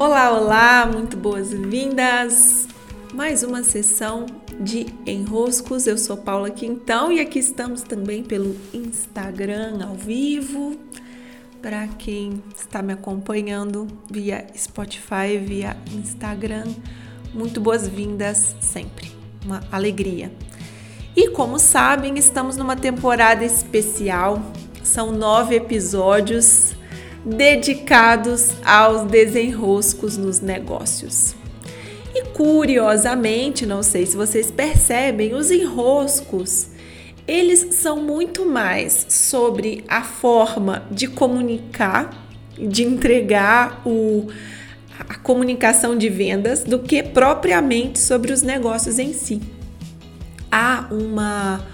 Olá, olá, muito boas-vindas! Mais uma sessão de enroscos. Eu sou Paula Quintão e aqui estamos também pelo Instagram ao vivo. Para quem está me acompanhando via Spotify, via Instagram, muito boas-vindas sempre. Uma alegria. E como sabem, estamos numa temporada especial. São nove episódios dedicados aos desenroscos nos negócios. E curiosamente, não sei se vocês percebem, os enroscos, eles são muito mais sobre a forma de comunicar, de entregar o, a comunicação de vendas, do que propriamente sobre os negócios em si. Há uma,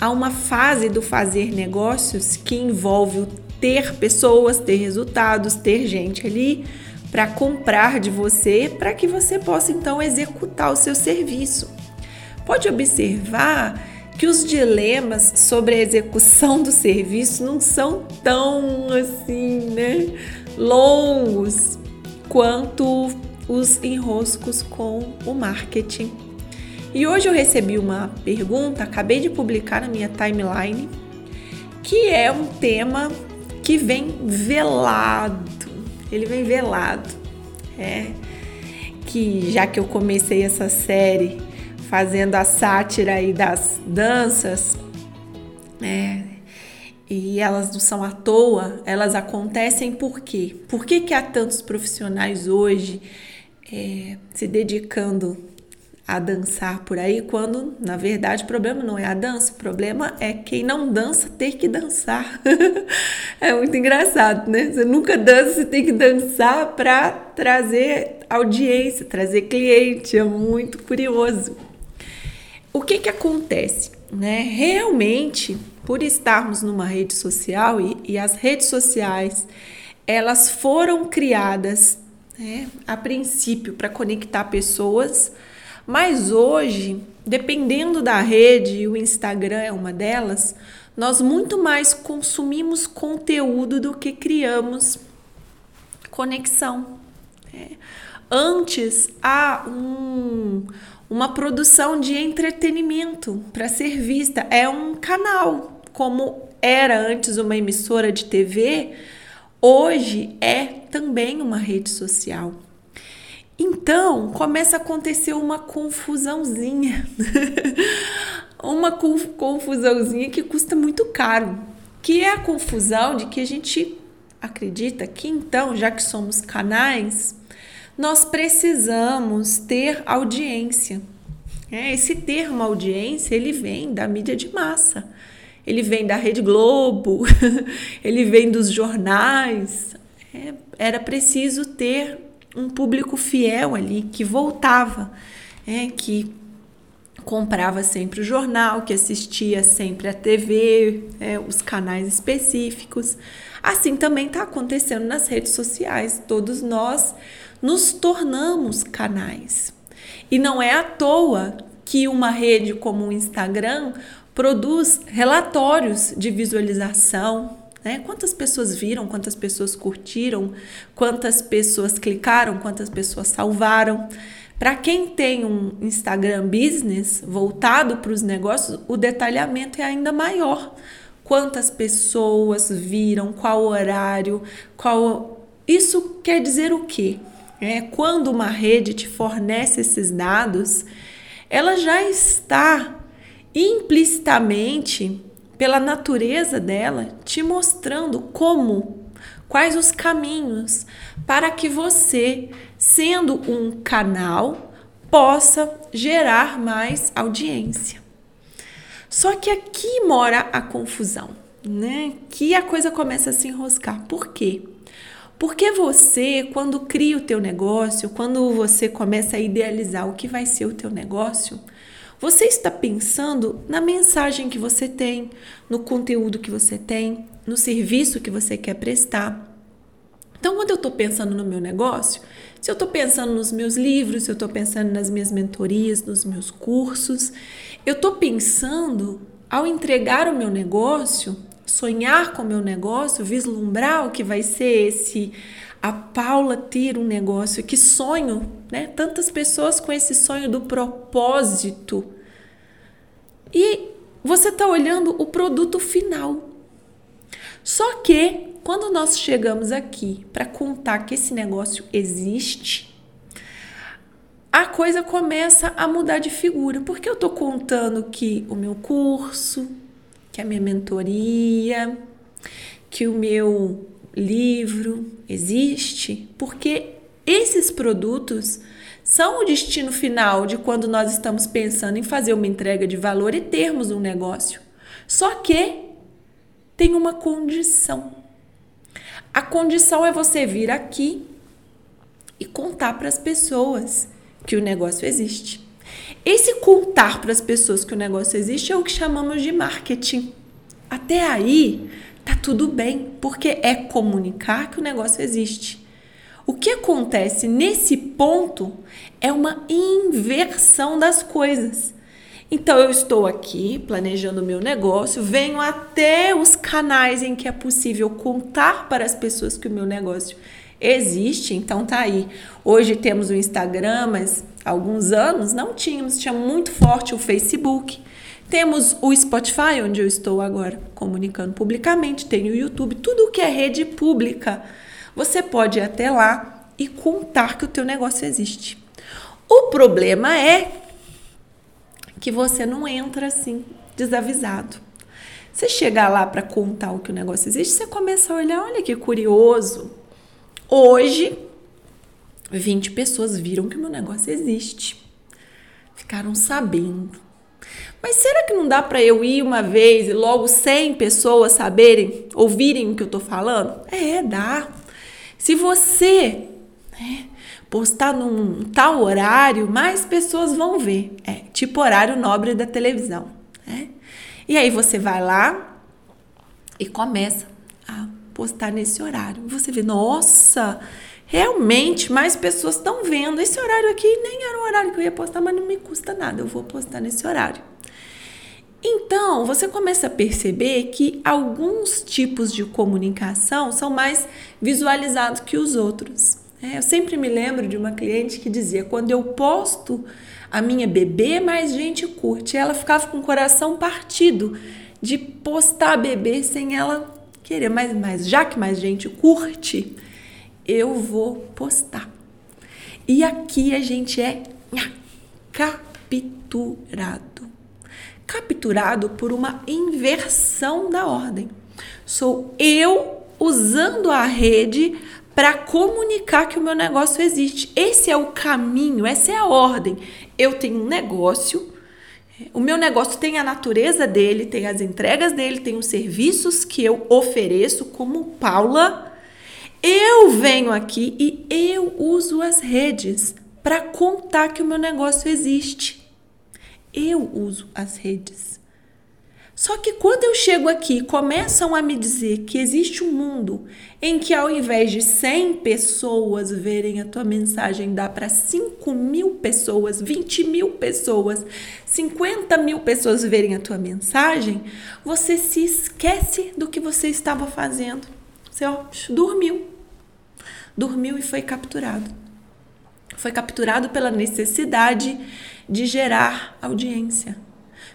há uma fase do fazer negócios que envolve o ter pessoas, ter resultados, ter gente ali para comprar de você, para que você possa então executar o seu serviço. Pode observar que os dilemas sobre a execução do serviço não são tão assim, né, longos quanto os enroscos com o marketing. E hoje eu recebi uma pergunta, acabei de publicar na minha timeline, que é um tema que vem velado. Ele vem velado. É que já que eu comecei essa série fazendo a sátira aí das danças, né? E elas não são à toa, elas acontecem por quê? Por que, que há tantos profissionais hoje é, se dedicando a dançar por aí, quando na verdade o problema não é a dança, o problema é quem não dança ter que dançar. é muito engraçado, né? Você nunca dança, você tem que dançar para trazer audiência, trazer cliente, é muito curioso. O que que acontece, né? Realmente, por estarmos numa rede social e, e as redes sociais, elas foram criadas, né, a princípio para conectar pessoas mas hoje, dependendo da rede, o Instagram é uma delas, nós muito mais consumimos conteúdo do que criamos conexão. É. Antes há um, uma produção de entretenimento para ser vista, é um canal, como era antes uma emissora de TV, hoje é também uma rede social. Então começa a acontecer uma confusãozinha, uma confusãozinha que custa muito caro, que é a confusão de que a gente acredita que então, já que somos canais, nós precisamos ter audiência. É, esse termo audiência ele vem da mídia de massa, ele vem da Rede Globo, ele vem dos jornais. É, era preciso ter um público fiel ali que voltava, é, que comprava sempre o jornal, que assistia sempre a TV, é, os canais específicos. Assim também está acontecendo nas redes sociais. Todos nós nos tornamos canais. E não é à toa que uma rede como o Instagram produz relatórios de visualização, né? Quantas pessoas viram, quantas pessoas curtiram, quantas pessoas clicaram, quantas pessoas salvaram. Para quem tem um Instagram business voltado para os negócios, o detalhamento é ainda maior. Quantas pessoas viram, qual horário, qual. Isso quer dizer o quê? É, quando uma rede te fornece esses dados, ela já está implicitamente pela natureza dela, te mostrando como, quais os caminhos para que você, sendo um canal, possa gerar mais audiência. Só que aqui mora a confusão, né? Que a coisa começa a se enroscar. Por quê? Porque você, quando cria o teu negócio, quando você começa a idealizar o que vai ser o teu negócio, você está pensando na mensagem que você tem, no conteúdo que você tem, no serviço que você quer prestar. Então, quando eu estou pensando no meu negócio, se eu estou pensando nos meus livros, se eu estou pensando nas minhas mentorias, nos meus cursos, eu estou pensando ao entregar o meu negócio, sonhar com o meu negócio, vislumbrar o que vai ser esse a Paula ter um negócio, que sonho, né? Tantas pessoas com esse sonho do propósito. E você está olhando o produto final. Só que quando nós chegamos aqui para contar que esse negócio existe, a coisa começa a mudar de figura, porque eu estou contando que o meu curso, que a minha mentoria, que o meu livro existe, porque esses produtos são o destino final de quando nós estamos pensando em fazer uma entrega de valor e termos um negócio. Só que tem uma condição. A condição é você vir aqui e contar para as pessoas que o negócio existe. Esse contar para as pessoas que o negócio existe é o que chamamos de marketing. Até aí, tudo bem, porque é comunicar que o negócio existe. O que acontece nesse ponto é uma inversão das coisas. Então eu estou aqui planejando o meu negócio, venho até os canais em que é possível contar para as pessoas que o meu negócio existe, então tá aí. Hoje temos o Instagram, mas há alguns anos não tínhamos, tinha muito forte o Facebook. Temos o Spotify, onde eu estou agora comunicando publicamente, tem o YouTube, tudo que é rede pública. Você pode ir até lá e contar que o teu negócio existe. O problema é que você não entra assim desavisado. Você chegar lá para contar o que o negócio existe, você começa a olhar, olha que curioso. Hoje, 20 pessoas viram que o meu negócio existe. Ficaram sabendo. Mas será que não dá para eu ir uma vez e logo 100 pessoas saberem, ouvirem o que eu tô falando? É, dá. Se você né, postar num tal horário, mais pessoas vão ver. É tipo horário nobre da televisão. Né? E aí você vai lá e começa a postar nesse horário. Você vê, nossa, realmente mais pessoas estão vendo. Esse horário aqui nem era o horário que eu ia postar, mas não me custa nada, eu vou postar nesse horário. Então, você começa a perceber que alguns tipos de comunicação são mais visualizados que os outros. É, eu sempre me lembro de uma cliente que dizia: quando eu posto a minha bebê, mais gente curte. E ela ficava com o coração partido de postar a bebê sem ela querer. Mas já que mais gente curte, eu vou postar. E aqui a gente é capturado. Capturado por uma inversão da ordem. Sou eu usando a rede para comunicar que o meu negócio existe. Esse é o caminho, essa é a ordem. Eu tenho um negócio, o meu negócio tem a natureza dele, tem as entregas dele, tem os serviços que eu ofereço como Paula. Eu venho aqui e eu uso as redes para contar que o meu negócio existe. Eu uso as redes. Só que quando eu chego aqui, começam a me dizer que existe um mundo em que ao invés de 100 pessoas verem a tua mensagem, dá para 5 mil pessoas, 20 mil pessoas, 50 mil pessoas verem a tua mensagem, você se esquece do que você estava fazendo. Você ó, dormiu. Dormiu e foi capturado. Foi capturado pela necessidade de gerar audiência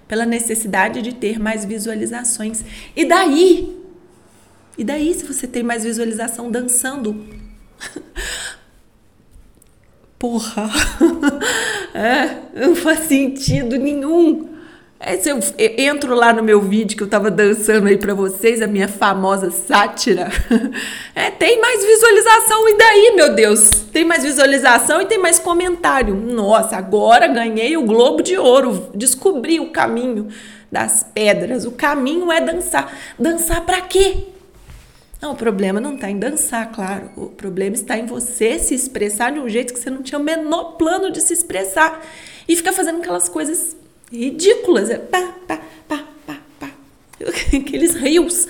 pela necessidade de ter mais visualizações. E daí? E daí se você tem mais visualização dançando? Porra! é, não faz sentido nenhum. É, se eu, entro lá no meu vídeo que eu tava dançando aí para vocês, a minha famosa sátira, é, tem mais visualização. E daí, meu Deus? Tem mais visualização e tem mais comentário. Nossa, agora ganhei o Globo de Ouro. Descobri o caminho das pedras. O caminho é dançar. Dançar para quê? Não, o problema não está em dançar, claro. O problema está em você se expressar de um jeito que você não tinha o menor plano de se expressar. E ficar fazendo aquelas coisas ridículas. É pá, pá, pá, pá, pá. Aqueles rios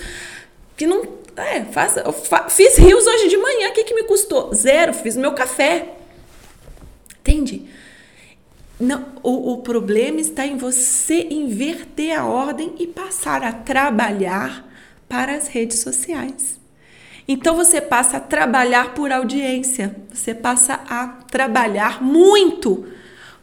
que não. É, faça, eu fa, fiz rios hoje de manhã, o que, que me custou? Zero, fiz meu café. Entende? Não, o, o problema está em você inverter a ordem e passar a trabalhar para as redes sociais. Então você passa a trabalhar por audiência, você passa a trabalhar muito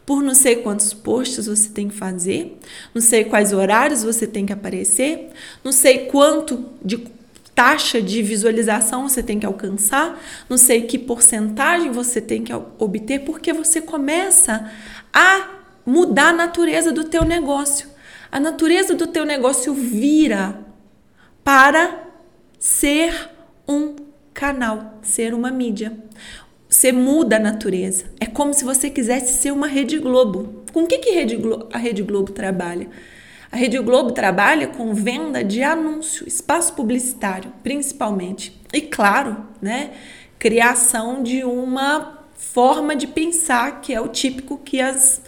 por não sei quantos posts você tem que fazer, não sei quais horários você tem que aparecer, não sei quanto de taxa de visualização você tem que alcançar, não sei que porcentagem você tem que obter, porque você começa a mudar a natureza do teu negócio. A natureza do teu negócio vira para ser um canal, ser uma mídia. Você muda a natureza. É como se você quisesse ser uma Rede Globo. Com o que, que a Rede Globo trabalha? A Rede Globo trabalha com venda de anúncio, espaço publicitário, principalmente. E claro, né, criação de uma forma de pensar que é o típico que as,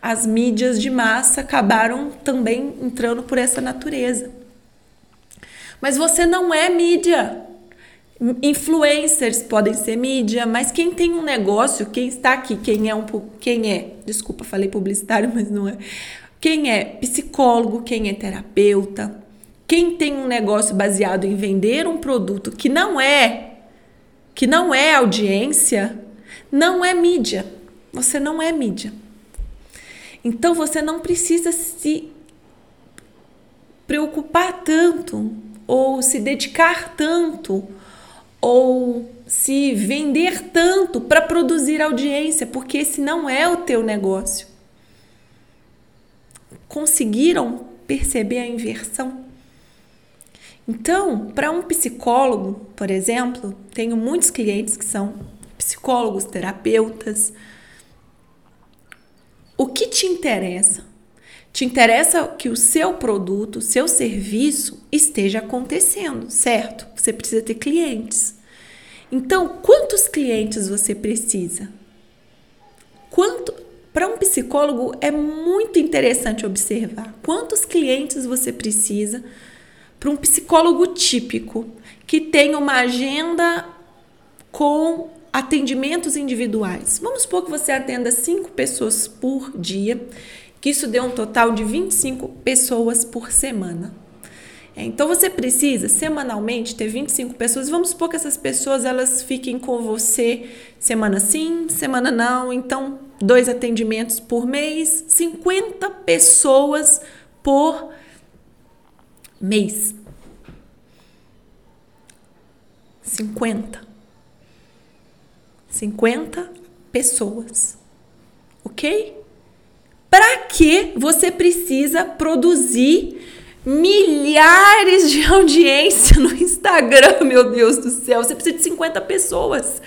as mídias de massa acabaram também entrando por essa natureza. Mas você não é mídia. Influencers podem ser mídia, mas quem tem um negócio, quem está aqui, quem é um quem é, desculpa, falei publicitário, mas não é. Quem é psicólogo, quem é terapeuta, quem tem um negócio baseado em vender um produto que não é que não é audiência, não é mídia. Você não é mídia. Então você não precisa se preocupar tanto ou se dedicar tanto ou se vender tanto para produzir audiência, porque esse não é o teu negócio. Conseguiram perceber a inversão? Então, para um psicólogo, por exemplo, tenho muitos clientes que são psicólogos, terapeutas. O que te interessa? Te interessa que o seu produto, o seu serviço esteja acontecendo, certo? Você precisa ter clientes. Então, quantos clientes você precisa? Quanto para um psicólogo é muito interessante observar quantos clientes você precisa para um psicólogo típico que tem uma agenda com atendimentos individuais. Vamos supor que você atenda cinco pessoas por dia, que isso dê um total de 25 pessoas por semana. Então você precisa semanalmente ter 25 pessoas. Vamos supor que essas pessoas elas fiquem com você semana sim, semana não. Então, dois atendimentos por mês, 50 pessoas por mês. 50. 50 pessoas. OK? Para que você precisa produzir milhares de audiência no Instagram, meu Deus do céu. Você precisa de 50 pessoas.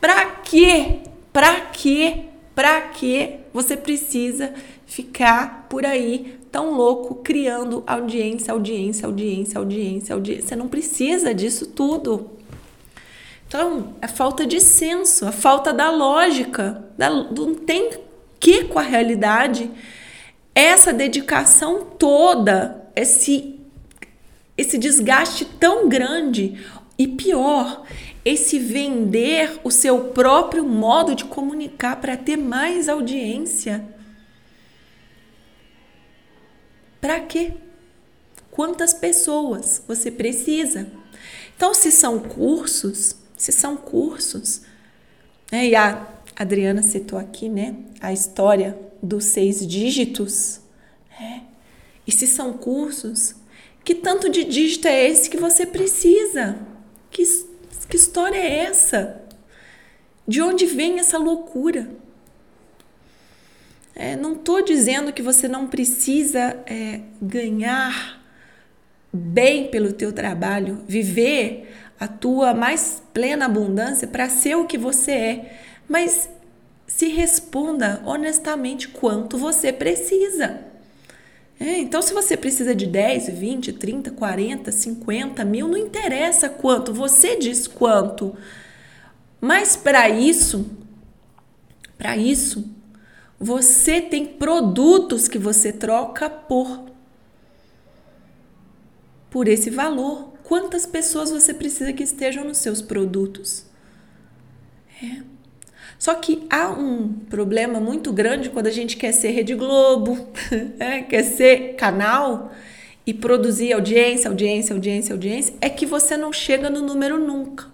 Para quê? Para quê? Para quê você precisa ficar por aí tão louco criando audiência, audiência, audiência, audiência, audiência? Você não precisa disso tudo. Então, a falta de senso, a falta da lógica, da, não tem que com a realidade essa dedicação toda esse esse desgaste tão grande e pior, esse vender o seu próprio modo de comunicar para ter mais audiência. Para quê? Quantas pessoas você precisa? Então, se são cursos, se são cursos, né? E a Adriana citou aqui, né? A história dos seis dígitos? E se são cursos, que tanto de dígito é esse que você precisa? Que, que história é essa? De onde vem essa loucura? É, não estou dizendo que você não precisa é, ganhar bem pelo teu trabalho, viver a tua mais plena abundância para ser o que você é, mas se responda honestamente quanto você precisa. É, então, se você precisa de 10, 20, 30, 40, 50 mil, não interessa quanto, você diz quanto. Mas para isso, para isso, você tem produtos que você troca por por esse valor. Quantas pessoas você precisa que estejam nos seus produtos? É. Só que há um problema muito grande quando a gente quer ser Rede Globo, né? quer ser canal e produzir audiência, audiência, audiência, audiência, é que você não chega no número nunca.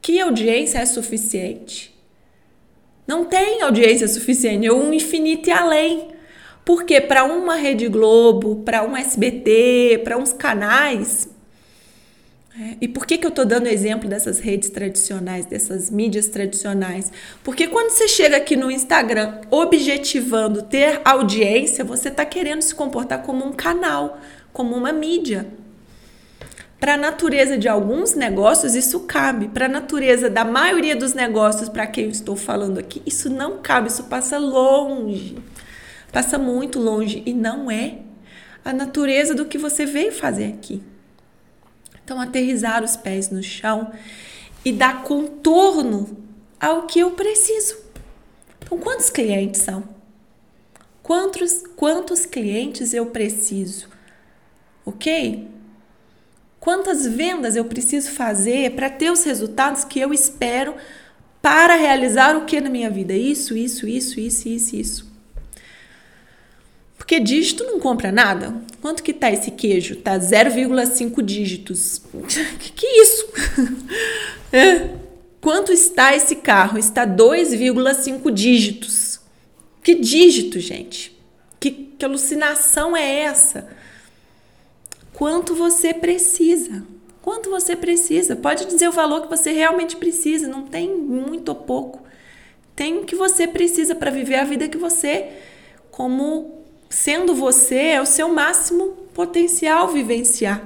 Que audiência é suficiente? Não tem audiência suficiente, é um infinito e além. Porque para uma Rede Globo, para um SBT, para uns canais. É, e por que, que eu estou dando exemplo dessas redes tradicionais, dessas mídias tradicionais? Porque quando você chega aqui no Instagram objetivando ter audiência, você está querendo se comportar como um canal, como uma mídia. Para a natureza de alguns negócios, isso cabe. Para a natureza da maioria dos negócios para quem eu estou falando aqui, isso não cabe, isso passa longe passa muito longe e não é a natureza do que você veio fazer aqui. Então, aterrizar os pés no chão e dar contorno ao que eu preciso. Então, quantos clientes são? Quantos, quantos clientes eu preciso? Ok? Quantas vendas eu preciso fazer para ter os resultados que eu espero para realizar o que na minha vida? Isso, isso, isso, isso, isso, isso. Porque dígito não compra nada. Quanto que tá esse queijo? Tá 0,5 dígitos. que que é isso? é. Quanto está esse carro? Está 2,5 dígitos. Que dígito, gente? Que, que alucinação é essa? Quanto você precisa? Quanto você precisa? Pode dizer o valor que você realmente precisa, não tem muito ou pouco. Tem o que você precisa para viver a vida que você, como sendo você é o seu máximo potencial vivenciar.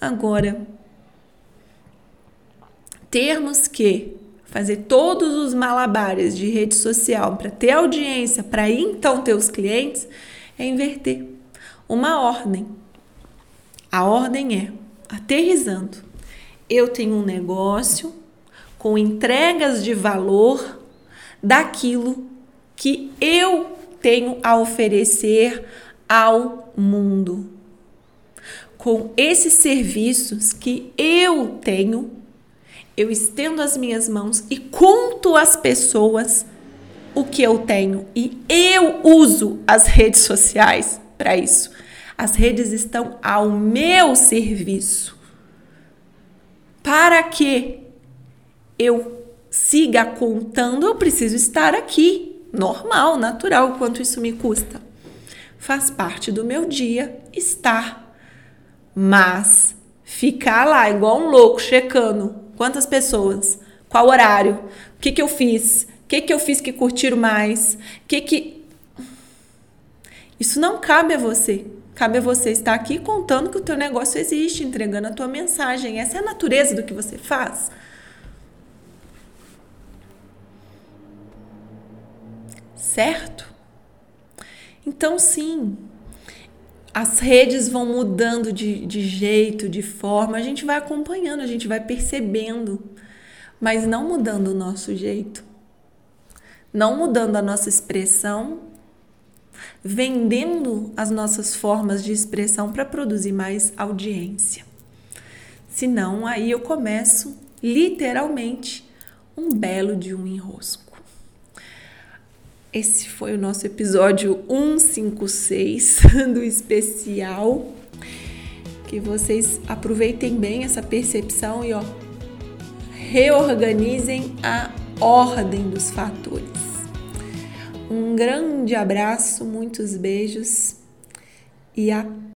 Agora, termos que fazer todos os malabares de rede social para ter audiência, para então ter os clientes, é inverter uma ordem. A ordem é aterrizando. Eu tenho um negócio com entregas de valor daquilo que eu tenho a oferecer ao mundo. Com esses serviços que eu tenho, eu estendo as minhas mãos e conto às pessoas o que eu tenho e eu uso as redes sociais para isso. As redes estão ao meu serviço. Para que eu siga contando, eu preciso estar aqui normal, natural, quanto isso me custa. Faz parte do meu dia estar. Mas ficar lá igual um louco, checando quantas pessoas, qual horário, o que, que eu fiz, o que, que eu fiz que curtiram mais, o que que. Isso não cabe a você. Cabe a você estar aqui contando que o teu negócio existe, entregando a tua mensagem. Essa é a natureza do que você faz. Certo? Então, sim, as redes vão mudando de, de jeito, de forma, a gente vai acompanhando, a gente vai percebendo, mas não mudando o nosso jeito, não mudando a nossa expressão, vendendo as nossas formas de expressão para produzir mais audiência. Senão, aí eu começo literalmente um belo de um enrosco. Esse foi o nosso episódio 156 do especial. Que vocês aproveitem bem essa percepção e ó, reorganizem a ordem dos fatores. Um grande abraço, muitos beijos e até